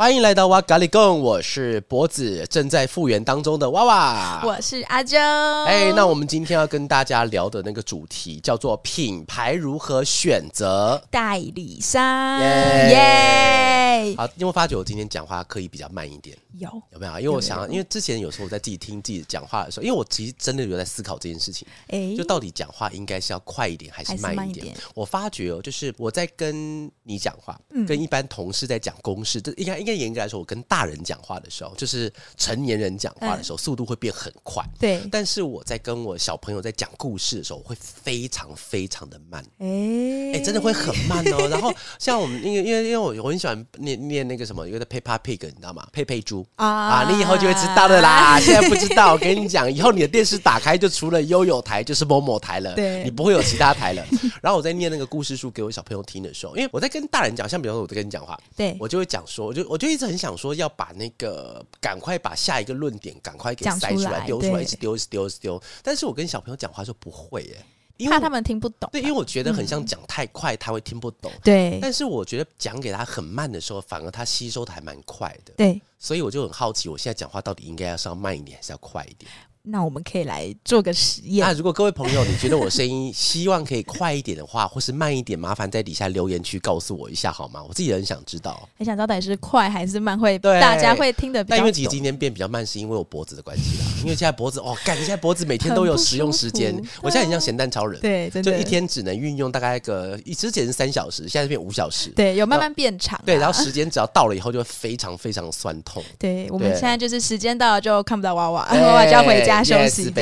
欢迎来到哇咖喱贡，我是脖子，正在复原当中的娃娃，我是阿周。哎，那我们今天要跟大家聊的那个主题叫做品牌如何选择代理商，耶!好，因为我发觉我今天讲话可以比较慢一点。有有没有？因为我想，因为之前有时候我在自己听自己讲话的时候，因为我其实真的有在思考这件事情，哎，就到底讲话应该是要快一点还是慢一点？我发觉哦，就是我在跟你讲话，嗯、跟一般同事在讲公事，这应该应该严格来说，我跟大人讲话的时候，就是成年人讲话的时候，嗯、速度会变很快。对，但是我在跟我小朋友在讲故事的时候，我会非常非常的慢。哎哎，真的会很慢哦。然后像我们，因为因为因为我我很喜欢念念那个什么，有个 Peppa Pig，你知道吗？佩佩猪。啊，啊，你以后就会知道的啦。现在不知道，我跟你讲，以后你的电视打开就除了悠悠台就是某某台了，对，你不会有其他台了。然后我在念那个故事书给我小朋友听的时候，因为我在跟大人讲，像比方说我在跟你讲话，对，我就会讲说，我就我就一直很想说要把那个赶快把下一个论点赶快给塞出来，丢出来，一直丢，一直丢，一直丢。但是我跟小朋友讲话就不会耶。因为怕他们听不懂，对，因为我觉得很像讲太快，他会听不懂。对，但是我觉得讲给他很慢的时候，反而他吸收的还蛮快的。对，所以我就很好奇，我现在讲话到底应该要是要慢一点，还是要快一点？那我们可以来做个实验。那如果各位朋友，你觉得我声音希望可以快一点的话，或是慢一点，麻烦在底下留言区告诉我一下好吗？我自己很想知道，很想知道到底是快还是慢会，对大家会听得比较。但因为其实今天变比较慢，是因为我脖子的关系啦。因为现在脖子哦，感觉现在脖子每天都有使用时间，我现在很像咸蛋超人，对，真的，就一天只能运用大概个，之前是三小时，现在变五小时，对，有慢慢变长，啊，对，然后时间只要到了以后就会非常非常酸痛。对，对我们现在就是时间到了就看不到娃娃，娃娃就要回家休息。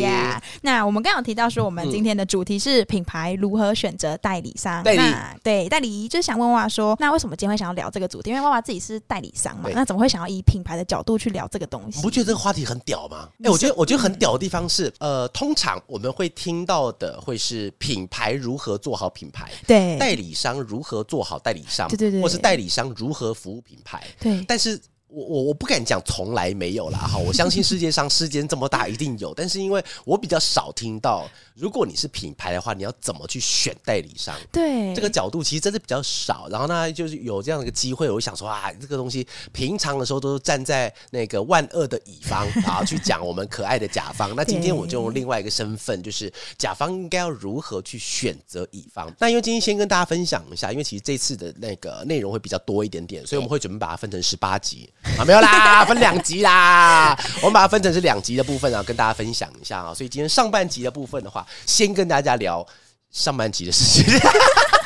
呀，那我们刚刚有提到说，我们今天的主题是品牌如何选择代理商。代理，对，代理就是想问娃娃说，那为什么今天会想要聊这个主题？因为娃娃自己是代理商嘛，那怎么会想要以品牌的角度去聊这个东西？你不觉得这个话题很屌吗？哎，我觉得我觉得很屌的地方是，呃，通常我们会听到的会是品牌如何做好品牌，对，代理商如何做好代理商，对对对，或是代理商如何服务品牌，对，但是。我我我不敢讲从来没有啦哈，我相信世界上世间这么大一定有，但是因为我比较少听到，如果你是品牌的话，你要怎么去选代理商？对，这个角度其实真的比较少。然后呢，就是有这样的一个机会，我就想说啊，这个东西平常的时候都是站在那个万恶的乙方啊去讲我们可爱的甲方。那今天我就用另外一个身份，就是甲方应该要如何去选择乙方。那因为今天先跟大家分享一下，因为其实这次的那个内容会比较多一点点，所以我们会准备把它分成十八集。啊，没有啦，分两集啦。我们把它分成是两集的部分啊，跟大家分享一下啊。所以今天上半集的部分的话，先跟大家聊上半集的事情。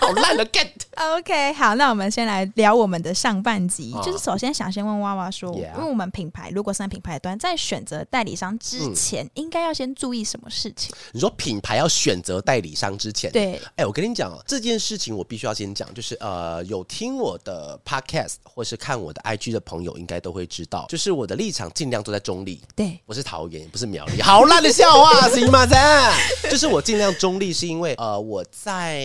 好烂的 get。OK，好，那我们先来聊我们的上半集。哦、就是首先想先问娃娃说，因为.我们品牌如果是在品牌端，在选择代理商之前，嗯、应该要先注意什么事情？你说品牌要选择代理商之前，对，哎、欸，我跟你讲哦，这件事情我必须要先讲，就是呃，有听我的 podcast 或是看我的 IG 的朋友，应该都会知道，就是我的立场尽量都在中立。对，我是桃园，不是苗栗。好烂的笑话，行吗？就是我尽量中立，是因为呃，我在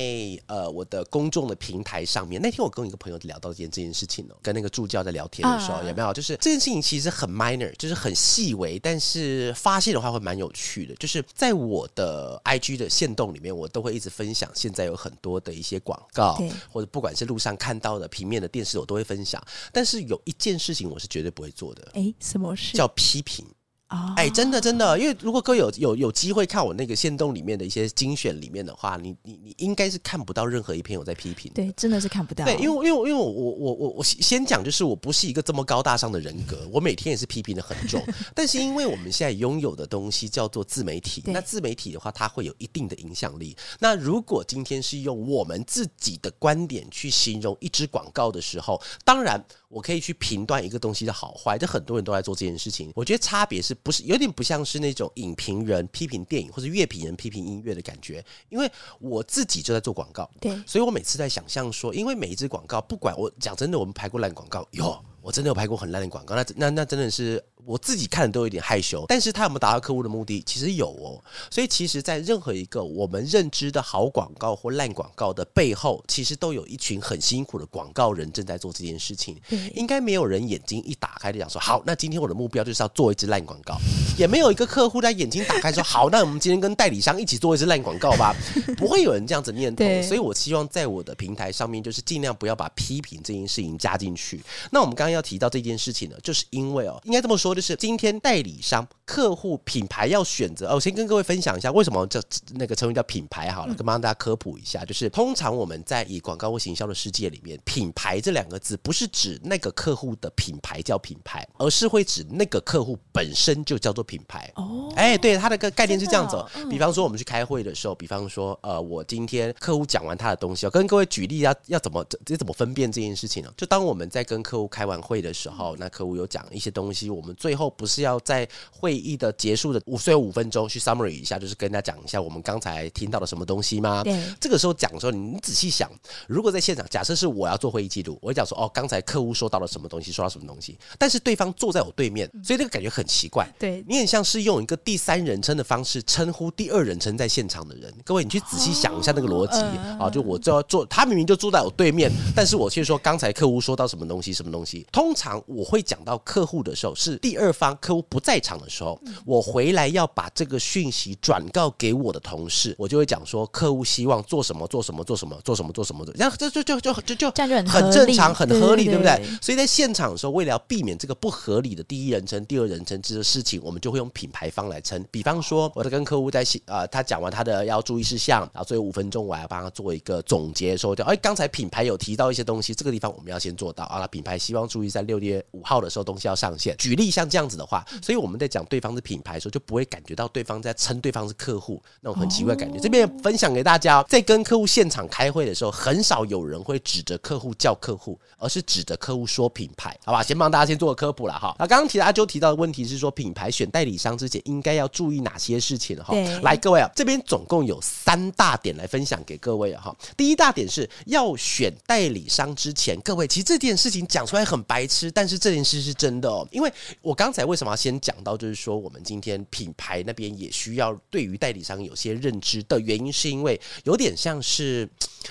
呃我。的公众的平台上面，那天我跟一个朋友聊到这件这件事情哦，跟那个助教在聊天的时候，有没有？就是这件事情其实很 minor，就是很细微，但是发现的话会蛮有趣的。就是在我的 IG 的线动里面，我都会一直分享现在有很多的一些广告，或者不管是路上看到的平面的电视，我都会分享。但是有一件事情我是绝对不会做的，哎，什么事？叫批评。哎、欸，真的真的，因为如果各位有有有机会看我那个限动里面的一些精选里面的话，你你你应该是看不到任何一篇我在批评。对，真的是看不到。对，因为因为因为我我我我我先讲，就是我不是一个这么高大上的人格，我每天也是批评的很重。但是因为我们现在拥有的东西叫做自媒体，那自媒体的话，它会有一定的影响力。那如果今天是用我们自己的观点去形容一支广告的时候，当然。我可以去评断一个东西的好坏，这很多人都在做这件事情。我觉得差别是不是有点不像是那种影评人批评电影或者乐评人批评音乐的感觉？因为我自己就在做广告，对，所以我每次在想象说，因为每一支广告，不管我讲真的，我们拍过烂广告，哟，我真的有拍过很烂的广告，那那那真的是。我自己看的都有点害羞。但是他有没有达到客户的目的？其实有哦。所以其实，在任何一个我们认知的好广告或烂广告的背后，其实都有一群很辛苦的广告人正在做这件事情。应该没有人眼睛一打开就想说，好，那今天我的目标就是要做一支烂广告。也没有一个客户在眼睛打开说，好，那我们今天跟代理商一起做一支烂广告吧。不会有人这样子念头。所以我希望在我的平台上面，就是尽量不要把批评这件事情加进去。那我们刚刚要提到这件事情呢，就是因为哦，应该这么说，就是今天代理商、客户、品牌要选择。哦，我先跟各位分享一下为什么这那个称呼叫品牌好了，跟帮大家科普一下，就是通常我们在以广告或行销的世界里面，品牌这两个字不是指那个客户的品牌叫品牌，而是会指那个客户本身就叫做品牌。哦，哎，对，它的个概念是这样子。比方说我们去开会的时候，比方说呃，我今天客户讲完他的东西，要跟各位举例要要怎么这怎么分辨这件事情呢？就当我们在跟客户开完会的时候，那客户有讲一些东西，我们最后不是要在会议的结束的五最后五分钟去 summary 一下，就是跟大家讲一下我们刚才听到了什么东西吗？对，这个时候讲的时候，你仔细想，如果在现场，假设是我要做会议记录，我会讲说哦，刚才客户说到了什么东西，说到什么东西，但是对方坐在我对面，所以这个感觉很奇怪。对，你很像是用一个第三人称的方式称呼第二人称在现场的人。各位，你去仔细想一下那个逻辑啊，就我就要做，他明明就坐在我对面，但是我却说刚才客户说到什么东西，什么东西。通常我会讲到客户的时候，是第二方客户不在场的时候，我回来要把这个讯息转告给我的同事，我就会讲说客户希望做什么，做什么，做什么，做什么，做什么，然后这就就就就就这样就很正常，很合理，对不对？所以在现场的时候，为了要避免这个不合理的第一人称、第二人称这个事情，我们就会用品牌方来称。比方说，我在跟客户在呃，他讲完他的要注意事项，然后最后五分钟我还要帮他做一个总结，说就哎，刚才品牌有提到一些东西，这个地方我们要先做到啊。品牌希望注意在六月五号的时候东西要上线。举例像这样子的话，所以我们在讲对方是品牌的时候，就不会感觉到对方在称对方是客户那种很奇怪的感觉。这边分享给大家，在跟客户现场开会的时候，很少有人会指着客户叫客户，而是指着客户说品牌，好吧？先帮大家先做个科普了哈。那刚刚提到阿啾提到的问题是说，品牌选代理商之前应该要注意哪些事情哈？来，各位啊，这边总共有三大点来分享给各位哈。第一大点是要选代理商之前，各位其实这件事情讲出来很白痴，但是这件事是真的哦。因为我刚才为什么要先讲到，就是说我们今天品牌那边也需要对于代理商有些认知的原因，是因为有点像是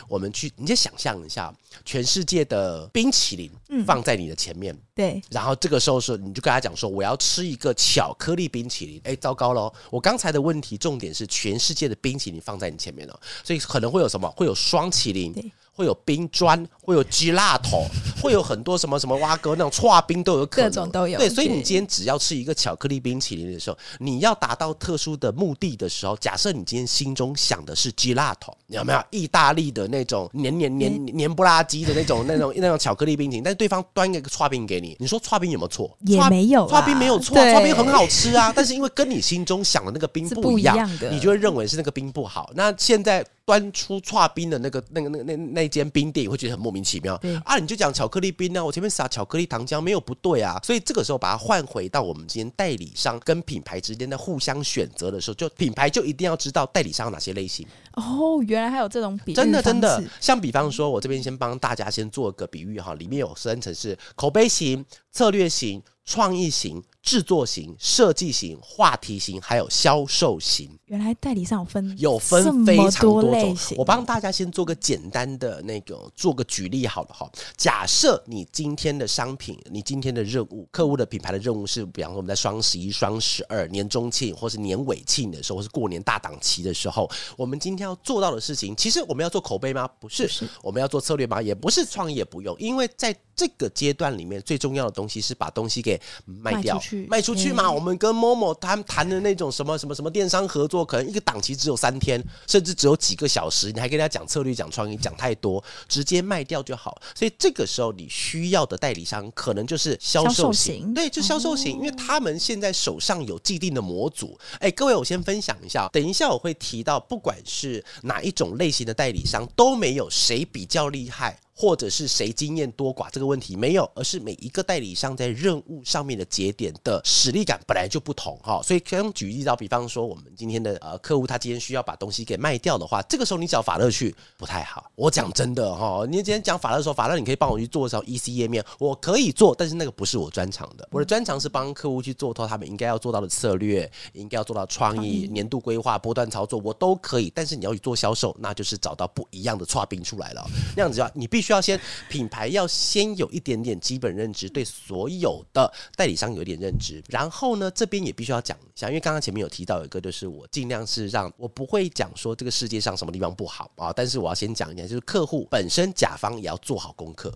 我们去，你就想象一下，全世界的冰淇淋放在你的前面，对，然后这个时候是你就跟他讲说，我要吃一个巧克力冰淇淋，哎，糟糕了，我刚才的问题重点是全世界的冰淇淋放在你前面了，所以可能会有什么？会有双淇淋。会有冰砖，会有鸡辣头，会有很多什么什么蛙哥那种剉冰都有可能，各种都有。对，所以你今天只要吃一个巧克力冰淇淋的时候，你要达到特殊的目的的时候，假设你今天心中想的是鸡辣头，有没有意大利的那种黏黏黏黏不拉几的那种那种那种巧克力冰淇淋？但是对方端一个剉冰给你，你说剉冰有没有错？也没有，剉冰没有错，剉冰很好吃啊。但是因为跟你心中想的那个冰不一样，你就会认为是那个冰不好。那现在。端出剉冰的那个、那个、那、那、那间冰店，会觉得很莫名其妙。啊，你就讲巧克力冰呢、啊？我前面撒巧克力糖浆没有不对啊。所以这个时候把它换回到我们今天代理商跟品牌之间的互相选择的时候，就品牌就一定要知道代理商有哪些类型。哦，原来还有这种比喻，真的真的。像比方说，我这边先帮大家先做个比喻哈，里面有分成是口碑型、策略型、创意型。制作型、设计型、话题型，还有销售型。原来代理商有分有分非常多种。我帮大家先做个简单的那个做个举例好了哈。假设你今天的商品，你今天的任务，客户的品牌的任务是，比方说我们在双十一、双十二、年中庆或是年尾庆的时候，或是过年大档期的时候，我们今天要做到的事情，其实我们要做口碑吗？不是。是。我们要做策略吗？也不是。创意也不用，因为在这个阶段里面，最重要的东西是把东西给卖掉。卖出去嘛？我们跟 Momo 他们谈的那种什么什么什么电商合作，可能一个档期只有三天，甚至只有几个小时，你还跟他讲策略、讲创意、讲太多，直接卖掉就好。所以这个时候你需要的代理商可能就是销售型，对，就销售型，因为他们现在手上有既定的模组。哎，各位，我先分享一下，等一下我会提到，不管是哪一种类型的代理商，都没有谁比较厉害。或者是谁经验多寡这个问题没有，而是每一个代理商在任务上面的节点的实力感本来就不同哈。所以刚举例到，比方说我们今天的呃客户，他今天需要把东西给卖掉的话，这个时候你找法乐去不太好。我讲真的哈，你今天讲法乐的时候，法乐你可以帮我去做一下 EC 页面，我可以做，但是那个不是我专长的。我的专长是帮客户去做透他们应该要做到的策略，应该要做到创意、年度规划、波段操作，我都可以。但是你要去做销售，那就是找到不一样的差兵出来了。那样子啊，你必须需要先品牌要先有一点点基本认知，对所有的代理商有一点认知。然后呢，这边也必须要讲一下，因为刚刚前面有提到一个，就是我尽量是让我不会讲说这个世界上什么地方不好啊，但是我要先讲一下，就是客户本身甲方也要做好功课。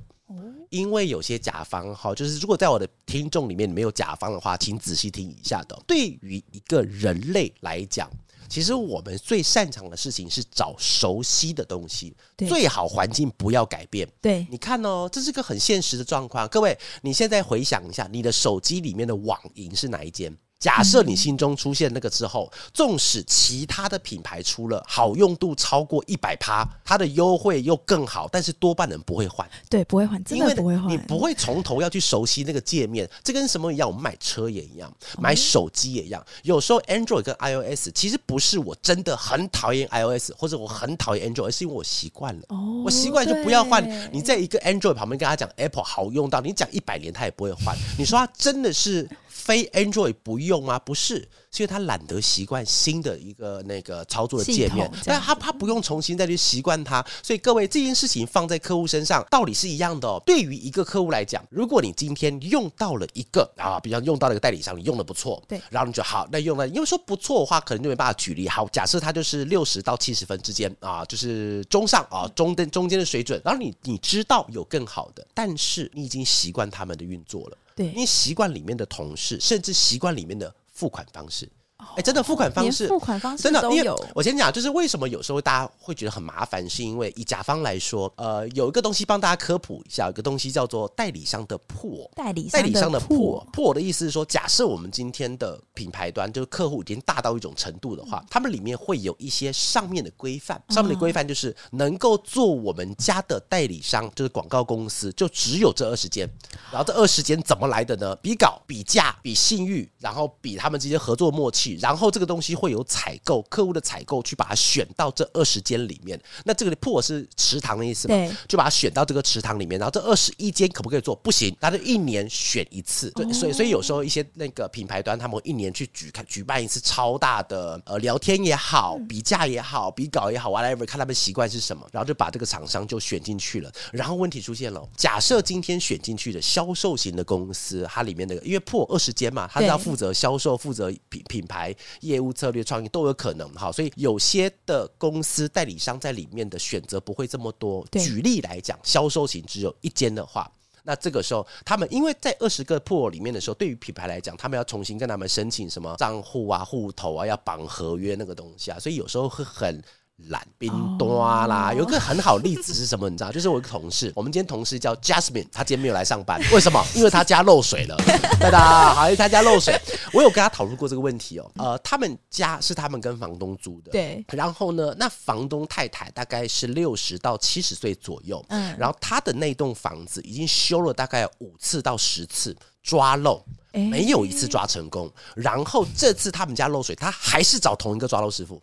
因为有些甲方哈，就是如果在我的听众里面没有甲方的话，请仔细听一下的。对于一个人类来讲，其实我们最擅长的事情是找熟悉的东西，最好环境不要改变。对，你看哦，这是个很现实的状况。各位，你现在回想一下，你的手机里面的网银是哪一间？假设你心中出现那个之后，纵使其他的品牌出了好用度超过一百趴，它的优惠又更好，但是多半人不会换。对，不会换，真的不会换。你不会从头要去熟悉那个界面，这跟什么一样？我们买车也一样，买手机也一样。有时候 Android 跟 iOS 其实不是我真的很讨厌 iOS 或者我很讨厌 Android，而是因为我习惯了。哦，我习惯就不要换。你在一个 Android 旁边跟他讲 Apple 好用到，你讲一百年他也不会换。你说他真的是？非 Android 不用吗？不是，是因为他懒得习惯新的一个那个操作的界面，但他他不用重新再去习惯它。所以各位，这件事情放在客户身上，道理是一样的哦。对于一个客户来讲，如果你今天用到了一个啊，比方用到了一个代理商，你用的不错，对，然后你就好，那用了，因为说不错的话，可能就没办法举例。好，假设它就是六十到七十分之间啊，就是中上啊，中等中间的水准。然后你你知道有更好的，但是你已经习惯他们的运作了。对，你习惯里面的同事，甚至习惯里面的付款方式。哎、欸，真的付款方式，付款方式真的，因为我先讲，就是为什么有时候大家会觉得很麻烦，是因为以甲方来说，呃，有一个东西帮大家科普一下，有一个东西叫做代理商的破，代理代理商的破破。的意思是说，假设我们今天的品牌端就是客户已经大到一种程度的话，嗯、他们里面会有一些上面的规范，上面的规范就是能够做我们家的代理商，就是广告公司，就只有这二十间，然后这二十间怎么来的呢？比稿、比价、比信誉，然后比他们之间合作默契。然后这个东西会有采购客户的采购去把它选到这二十间里面，那这个破是池塘的意思嘛？对，就把它选到这个池塘里面。然后这二十一间可不可以做？不行，它就一年选一次。对，所以所以有时候一些那个品牌端他们会一年去举开举办一次超大的呃聊天也好，比价也好，比稿也好，whatever，看他们习惯是什么，然后就把这个厂商就选进去了。然后问题出现了，假设今天选进去的销售型的公司，它里面那个因为破二十间嘛，它是要负责销售、负责品品牌。业务策略创意都有可能哈，所以有些的公司代理商在里面的选择不会这么多。举例来讲，销售型只有一间的话，那这个时候他们因为在二十个 pool 里面的时候，对于品牌来讲，他们要重新跟他们申请什么账户啊、户头啊，要绑合约那个东西啊，所以有时候会很。懒冰多啦，oh. 有个很好例子是什么？你知道，就是我一个同事，我们今天同事叫 Jasmine，他今天没有来上班，为什么？因为他家漏水了。对的，好，因为他家漏水，我有跟他讨论过这个问题哦。呃，他们家是他们跟房东租的，对。然后呢，那房东太太大概是六十到七十岁左右，嗯。然后他的那栋房子已经修了大概五次到十次，抓漏。没有一次抓成功，然后这次他们家漏水，他还是找同一个抓漏师傅，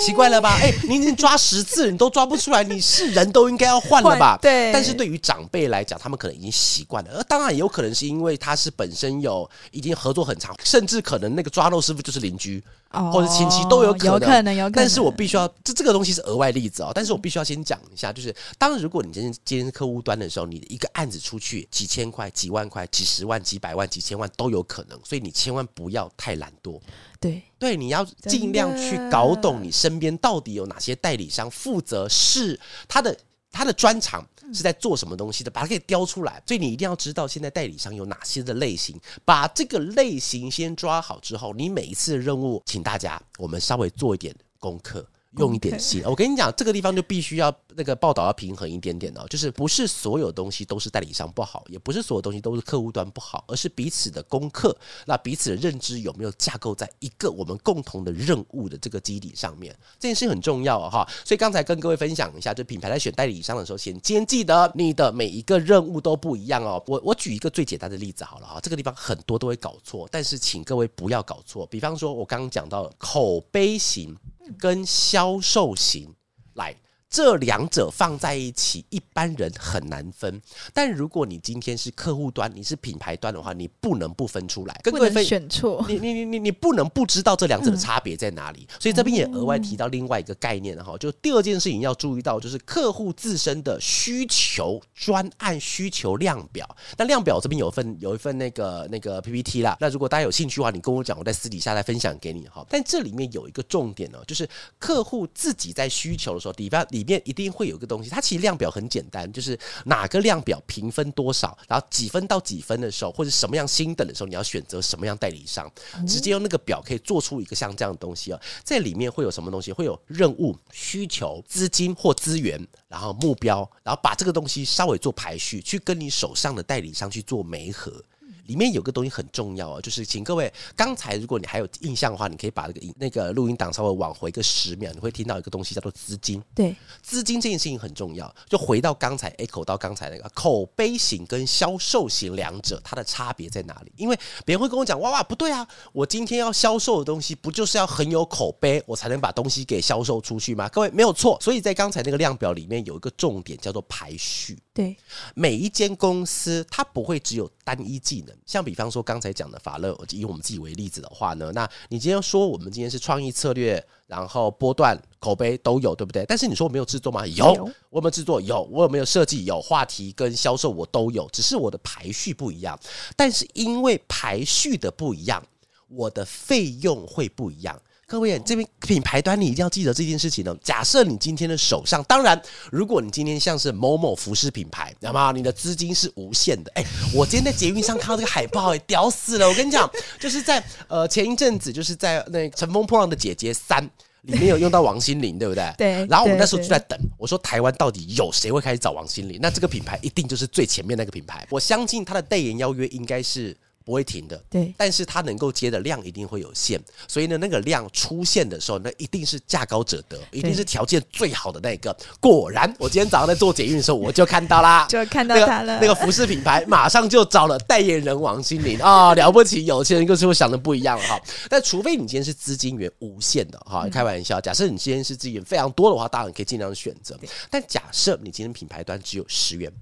奇怪了吧？哎，你已经抓十次，你都抓不出来，你是人都应该要换了吧？对。但是对于长辈来讲，他们可能已经习惯了，而当然也有可能是因为他是本身有已经合作很长，甚至可能那个抓肉师傅就是邻居。或者亲戚都有可能，有可能，有可能。但是我必须要，这这个东西是额外例子哦。但是我必须要先讲一下，就是当如果你今天今天是客户端的时候，你的一个案子出去几千块、几万块、几十万、几百万、几千万都有可能，所以你千万不要太懒惰。对对，你要尽量去搞懂你身边到底有哪些代理商负责是他的他的专长。是在做什么东西的，把它给雕出来。所以你一定要知道现在代理商有哪些的类型，把这个类型先抓好之后，你每一次的任务，请大家我们稍微做一点功课。用一点心。我跟你讲，这个地方就必须要那个报道要平衡一点点哦，就是不是所有东西都是代理商不好，也不是所有东西都是客户端不好，而是彼此的功课，那彼此的认知有没有架构在一个我们共同的任务的这个基底上面，这件事很重要哈。所以刚才跟各位分享一下，就品牌在选代理商的时候，先先记得你的每一个任务都不一样哦。我我举一个最简单的例子好了哈，这个地方很多都会搞错，但是请各位不要搞错。比方说，我刚刚讲到口碑型跟销售型，来。这两者放在一起，一般人很难分。但如果你今天是客户端，你是品牌端的话，你不能不分出来。不能选错。你你你你你不能不知道这两者的差别在哪里。嗯、所以这边也额外提到另外一个概念哈，就第二件事情要注意到，就是客户自身的需求专案需求量表。那量表这边有一份有一份那个那个 PPT 啦。那如果大家有兴趣的话，你跟我讲，我在私底下再分享给你哈。但这里面有一个重点呢，就是客户自己在需求的时候，底方里面一定会有个东西，它其实量表很简单，就是哪个量表评分多少，然后几分到几分的时候，或者什么样星等的时候，你要选择什么样代理商，直接用那个表可以做出一个像这样的东西啊。在里面会有什么东西？会有任务、需求、资金或资源，然后目标，然后把这个东西稍微做排序，去跟你手上的代理商去做媒合。里面有个东西很重要啊，就是请各位刚才如果你还有印象的话，你可以把这个那个录音档稍微往回个十秒，你会听到一个东西叫做资金。对，资金这件事情很重要。就回到刚才 echo 到刚才那个口碑型跟销售型两者，它的差别在哪里？因为别人会跟我讲，哇哇，不对啊，我今天要销售的东西不就是要很有口碑，我才能把东西给销售出去吗？各位没有错。所以在刚才那个量表里面有一个重点叫做排序。对，每一间公司它不会只有单一技能，像比方说刚才讲的法乐，以我们自己为例子的话呢，那你今天说我们今天是创意策略，然后波段口碑都有，对不对？但是你说我没有制作吗？有，我有没有制作？有，我有没有设计？有，话题跟销售我都有，只是我的排序不一样。但是因为排序的不一样，我的费用会不一样。各位，这边品牌端你一定要记得这件事情呢。假设你今天的手上，当然，如果你今天像是某某服饰品牌，知道吗？你的资金是无限的。哎，我今天在捷运上看到这个海报，哎，屌死了！我跟你讲，就是在呃前一阵子，就是在那《乘风破浪的姐姐三》里面有用到王心凌，对不对？对。然后我们那时候就在等，我说台湾到底有谁会开始找王心凌？那这个品牌一定就是最前面那个品牌。我相信他的代言邀约应该是。不会停的，对，但是它能够接的量一定会有限，所以呢，那个量出现的时候，那一定是价高者得，一定是条件最好的那个。果然，我今天早上在做捷运的时候，我就看到啦，就看到他了。那个服饰品牌 马上就找了代言人王心凌啊，了不起，有钱人就是会想的不一样哈。但除非你今天是资金源无限的哈，开玩笑，假设你今天是资源非常多的话，当然可以尽量选择。但假设你今天品牌端只有十元。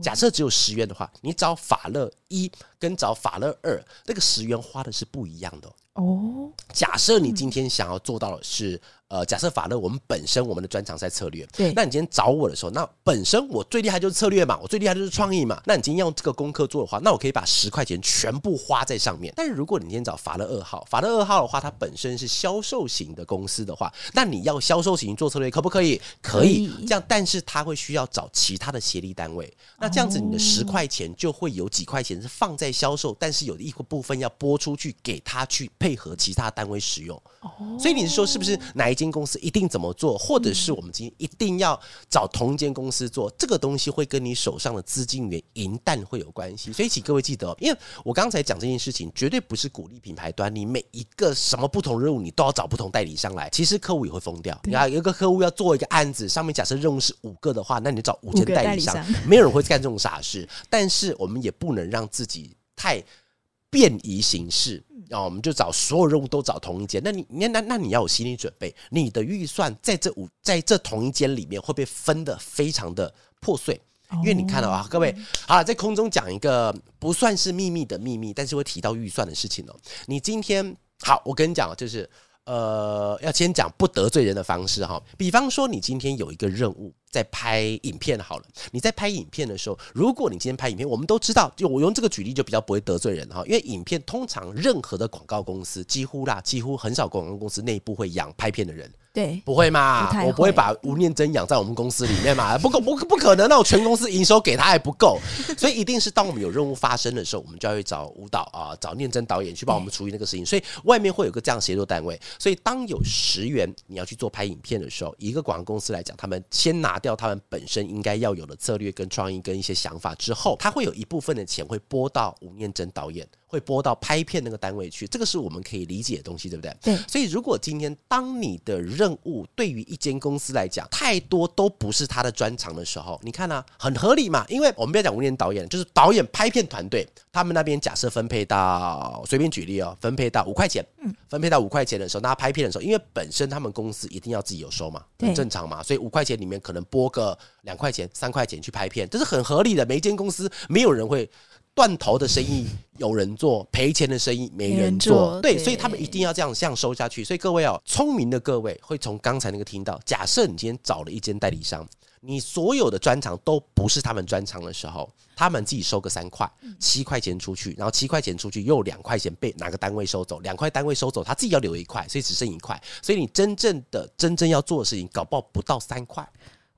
假设只有十元的话，你找法乐一跟找法乐二，那个十元花的是不一样的哦。假设你今天想要做到的是。呃，假设法乐，我们本身我们的专长在策略，对。那你今天找我的时候，那本身我最厉害就是策略嘛，我最厉害就是创意嘛。那你今天用这个功课做的话，那我可以把十块钱全部花在上面。但是如果你今天找法乐二号，法乐二号的话，它本身是销售型的公司的话，那你要销售型做策略可不可以？可以。这样，但是它会需要找其他的协力单位。那这样子，你的十块钱就会有几块钱是放在销售，但是有一个部分要拨出去给他去配合其他单位使用。哦所以你是说，是不是哪一间公司一定怎么做，或者是我们今天一定要找同一间公司做这个东西，会跟你手上的资金源银弹会有关系？所以请各位记得，因为我刚才讲这件事情，绝对不是鼓励品牌端你每一个什么不同任务，你都要找不同代理商来。其实客户也会疯掉。你看，有一个客户要做一个案子，上面假设任务是五个的话，那你找五间代理商，没有人会干这种傻事。但是我们也不能让自己太便宜行事。然后我们就找所有任务都找同一间，那你那那那你要有心理准备，你的预算在这五在这同一间里面会被分的非常的破碎，因为你看到啊，各位好了，在空中讲一个不算是秘密的秘密，但是会提到预算的事情哦。你今天好，我跟你讲，就是呃，要先讲不得罪人的方式哈，比方说你今天有一个任务。在拍影片好了，你在拍影片的时候，如果你今天拍影片，我们都知道，就我用这个举例就比较不会得罪人哈，因为影片通常任何的广告公司几乎啦，几乎很少广告公司内部会养拍片的人，对，不会嘛？不我不会把吴念真养在我们公司里面嘛？不可不不可能，那我全公司营收给他还不够，所以一定是当我们有任务发生的时候，我们就要去找舞蹈啊，找念真导演去帮我们处理那个事情。所以外面会有个这样协作单位。所以当有十元你要去做拍影片的时候，一个广告公司来讲，他们先拿掉他们本身应该要有的策略跟创意跟一些想法之后，他会有一部分的钱会拨到吴念真导演。会拨到拍片那个单位去，这个是我们可以理解的东西，对不对？对。所以，如果今天当你的任务对于一间公司来讲太多都不是他的专长的时候，你看呢、啊，很合理嘛？因为我们不要讲无念导演，就是导演拍片团队，他们那边假设分配到，随便举例哦，分配到五块钱，嗯，分配到五块钱的时候，那拍片的时候，因为本身他们公司一定要自己有收嘛，很正常嘛，所以五块钱里面可能拨个两块钱、三块钱去拍片，这是很合理的。每一间公司没有人会。断头的生意有人做，赔钱的生意没人做，对，所以他们一定要这样这样收下去。所以各位哦，聪明的各位会从刚才那个听到，假设你今天找了一间代理商，你所有的专长都不是他们专长的时候，他们自己收个三块、七块钱出去，然后七块钱出去又两块钱被哪个单位收走，两块单位收走，他自己要留一块，所以只剩一块。所以你真正的真正要做的事情，搞不好不到三块。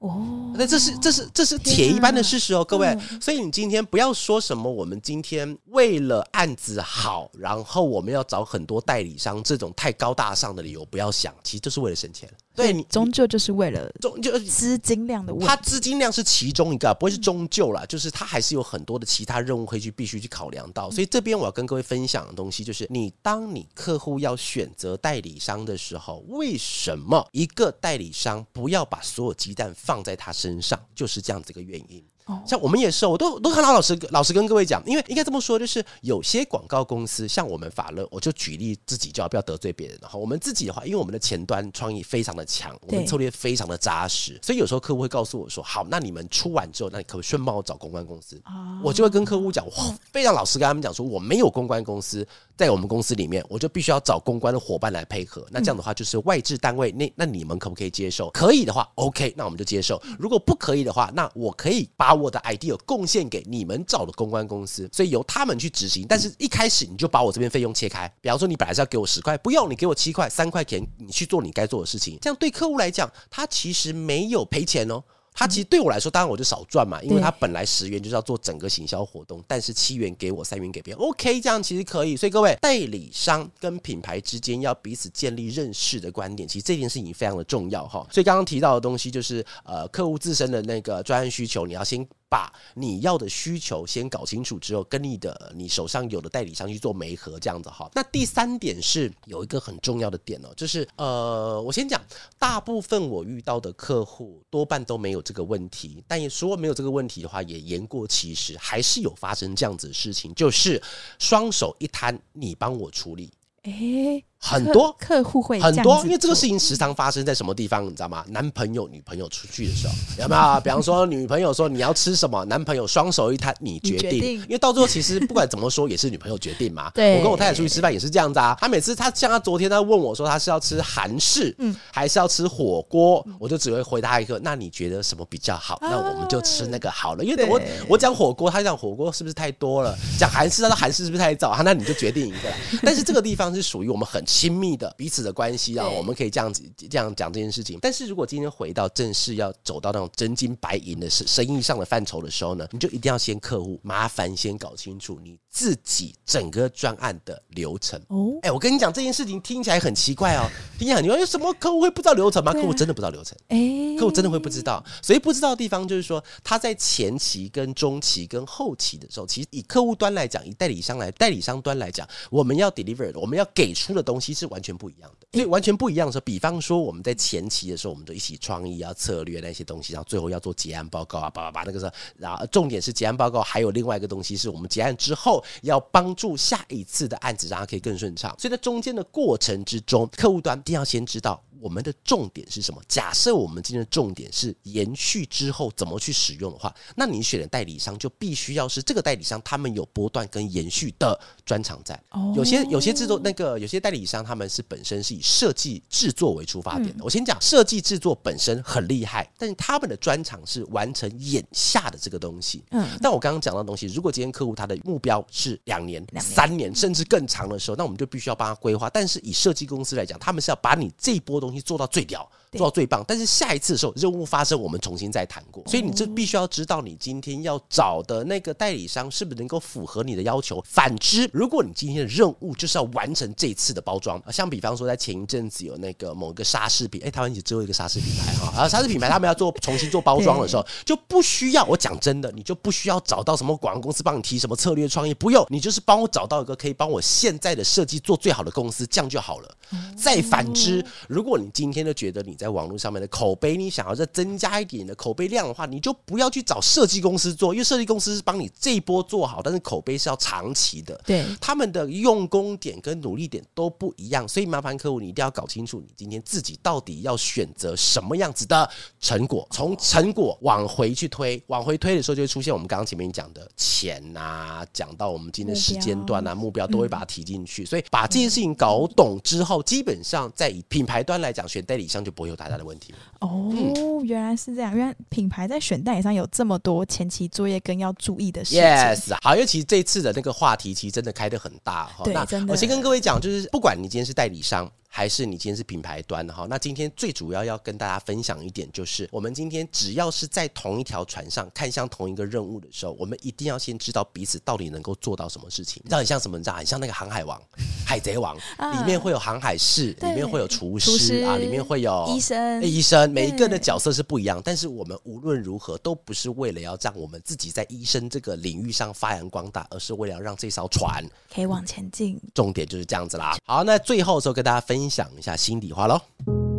哦，那这是这是这是铁一般的事实哦，各位。所以你今天不要说什么，我们今天为了案子好，然后我们要找很多代理商这种太高大上的理由，不要想，其实就是为了省钱。对你终究就是为了终究资金量的问题，它资金量是其中一个，不会是终究啦，就是它还是有很多的其他任务可以去必须去考量到。所以这边我要跟各位分享的东西就是，你当你客户要选择代理商的时候，为什么一个代理商不要把所有鸡蛋放在他身上，就是这样子一个原因。像我们也是，我都都很老实老实跟各位讲，因为应该这么说，就是有些广告公司，像我们法乐，我就举例自己，就要不要得罪别人。然后我们自己的话，因为我们的前端创意非常的强，我们策略非常的扎实，所以有时候客户会告诉我说：“好，那你们出完之后，那你可不可以顺帮我找公关公司？”我就会跟客户讲，我非常老实跟他们讲说，我没有公关公司在我们公司里面，我就必须要找公关的伙伴来配合。那这样的话，就是外置单位，那那你们可不可以接受？可以的话，OK，那我们就接受。如果不可以的话，那我可以把我的 idea 共贡献给你们找的公关公司，所以由他们去执行。但是一开始你就把我这边费用切开，比方说你本来是要给我十块，不用你给我七块，三块钱你去做你该做的事情。这样对客户来讲，他其实没有赔钱哦。他其实对我来说，当然我就少赚嘛，因为他本来十元就是要做整个行销活动，但是七元给我，三元给别人，OK，这样其实可以。所以各位代理商跟品牌之间要彼此建立认识的观点，其实这件事情非常的重要哈。所以刚刚提到的东西就是呃，客户自身的那个专案需求，你要先。把你要的需求先搞清楚之后，跟你的你手上有的代理商去做媒合，这样子哈。那第三点是有一个很重要的点哦，就是呃，我先讲，大部分我遇到的客户多半都没有这个问题，但也说没有这个问题的话，也言过其实，还是有发生这样子的事情，就是双手一摊，你帮我处理，诶。很多客户会很多，因为这个事情时常发生在什么地方，你知道吗？男朋友、女朋友出去的时候，有没有？比方说，女朋友说你要吃什么，男朋友双手一摊，你决定。因为到最后，其实不管怎么说，也是女朋友决定嘛。对，我跟我太太出去吃饭也是这样子啊。她每次她像她昨天，她问我说她是要吃韩式，嗯，还是要吃火锅，我就只会回答一个，那你觉得什么比较好？那我们就吃那个好了。因为我我讲火锅，她讲火锅是不是太多了？讲韩式，她说韩式是不是太早？那你就决定一个。但是这个地方是属于我们很。亲密的彼此的关系啊，我们可以这样子这样讲这件事情。但是如果今天回到正式要走到那种真金白银的生生意上的范畴的时候呢，你就一定要先客户麻烦先搞清楚你自己整个专案的流程哦。哎，我跟你讲这件事情听起来很奇怪哦，听起来很奇怪，有什么客户会不知道流程吗？客户真的不知道流程，哎，客户真的会不知道。所以不知道的地方就是说他在前期跟中期跟后期的时候，其实以客户端来讲，以代理商来代理商端来讲，我们要 deliver 我们要给出的东西。其实完全不一样的，所以完全不一样的时候，比方说我们在前期的时候，我们就一起创意啊、策略那些东西，然后最后要做结案报告啊，叭叭叭那个时候，然后重点是结案报告，还有另外一个东西是我们结案之后要帮助下一次的案子，让它可以更顺畅。所以在中间的过程之中，客户端一定要先知道。我们的重点是什么？假设我们今天的重点是延续之后怎么去使用的话，那你选的代理商就必须要是这个代理商，他们有波段跟延续的专长在。有些有些制作那个有些代理商，他们是本身是以设计制作为出发点的。我先讲设计制作本身很厉害，但是他们的专长是完成眼下的这个东西。嗯，但我刚刚讲到的东西，如果今天客户他的目标是两年、三年甚至更长的时候，那我们就必须要帮他规划。但是以设计公司来讲，他们是要把你这一波东东西做到最屌，做到最棒。但是下一次的时候，任务发生，我们重新再谈过。所以你这必须要知道，你今天要找的那个代理商是不是能够符合你的要求。反之，如果你今天的任务就是要完成这一次的包装，像比方说在前一阵子有那个某个沙士品，哎，台湾只有一个沙士品牌哈，然后沙士品牌他们要做重新做包装的时候，就不需要我讲真的，你就不需要找到什么广告公司帮你提什么策略创意，不用，你就是帮我找到一个可以帮我现在的设计做最好的公司，这样就好了。再反之，如果你今天就觉得你在网络上面的口碑，你想要再增加一点的口碑量的话，你就不要去找设计公司做，因为设计公司是帮你这一波做好，但是口碑是要长期的。对，他们的用功点跟努力点都不一样，所以麻烦客户你一定要搞清楚，你今天自己到底要选择什么样子的成果，从成果往回去推，往回推的时候就会出现我们刚刚前面讲的钱啊，讲到我们今天的时间段啊，目标都会把它提进去，所以把这件事情搞懂之后。基本上，在以品牌端来讲，选代理商就不会有大大的问题了。哦，嗯、原来是这样。原来品牌在选代理商有这么多前期作业跟要注意的事情。Yes，好，因为其实这次的那个话题其实真的开得很大哈。对，那真的。我先跟各位讲，就是不管你今天是代理商。还是你今天是品牌端的哈？那今天最主要要跟大家分享一点，就是我们今天只要是在同一条船上看向同一个任务的时候，我们一定要先知道彼此到底能够做到什么事情。你知道很像什么？你知道很像那个航海王、海贼王，里面会有航海士，里面会有厨师啊，里面会有医生。医生每一个人的角色是不一样，但是我们无论如何都不是为了要让我们自己在医生这个领域上发扬光大，而是为了要让这艘船可以往前进。重点就是这样子啦。好，那最后的时候跟大家分分享一下心。底话喽。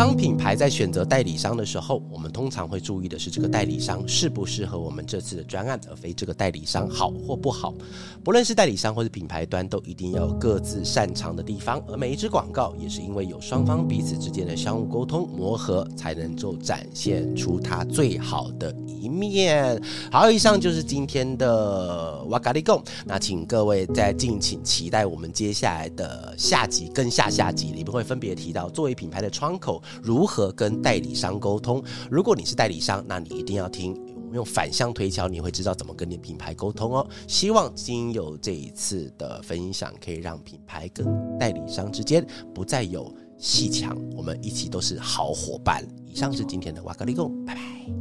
当品牌在选择代理商的时候，我们通常会注意的是这个代理商适不适合我们这次的专案，而非这个代理商好或不好。不论是代理商或是品牌端，都一定要有各自擅长的地方。而每一支广告也是因为有双方彼此之间的相互沟通磨合，才能够展现出它最好的一面。好，以上就是今天的哇嘎利贡。那请各位再敬请期待我们接下来的下集跟下下集里面会分别提到作为品牌的窗口。如何跟代理商沟通？如果你是代理商，那你一定要听我们用反向推敲，你会知道怎么跟你品牌沟通哦。希望经由这一次的分享，可以让品牌跟代理商之间不再有戏墙，我们一起都是好伙伴。以上是今天的哇嘎哩供，拜拜。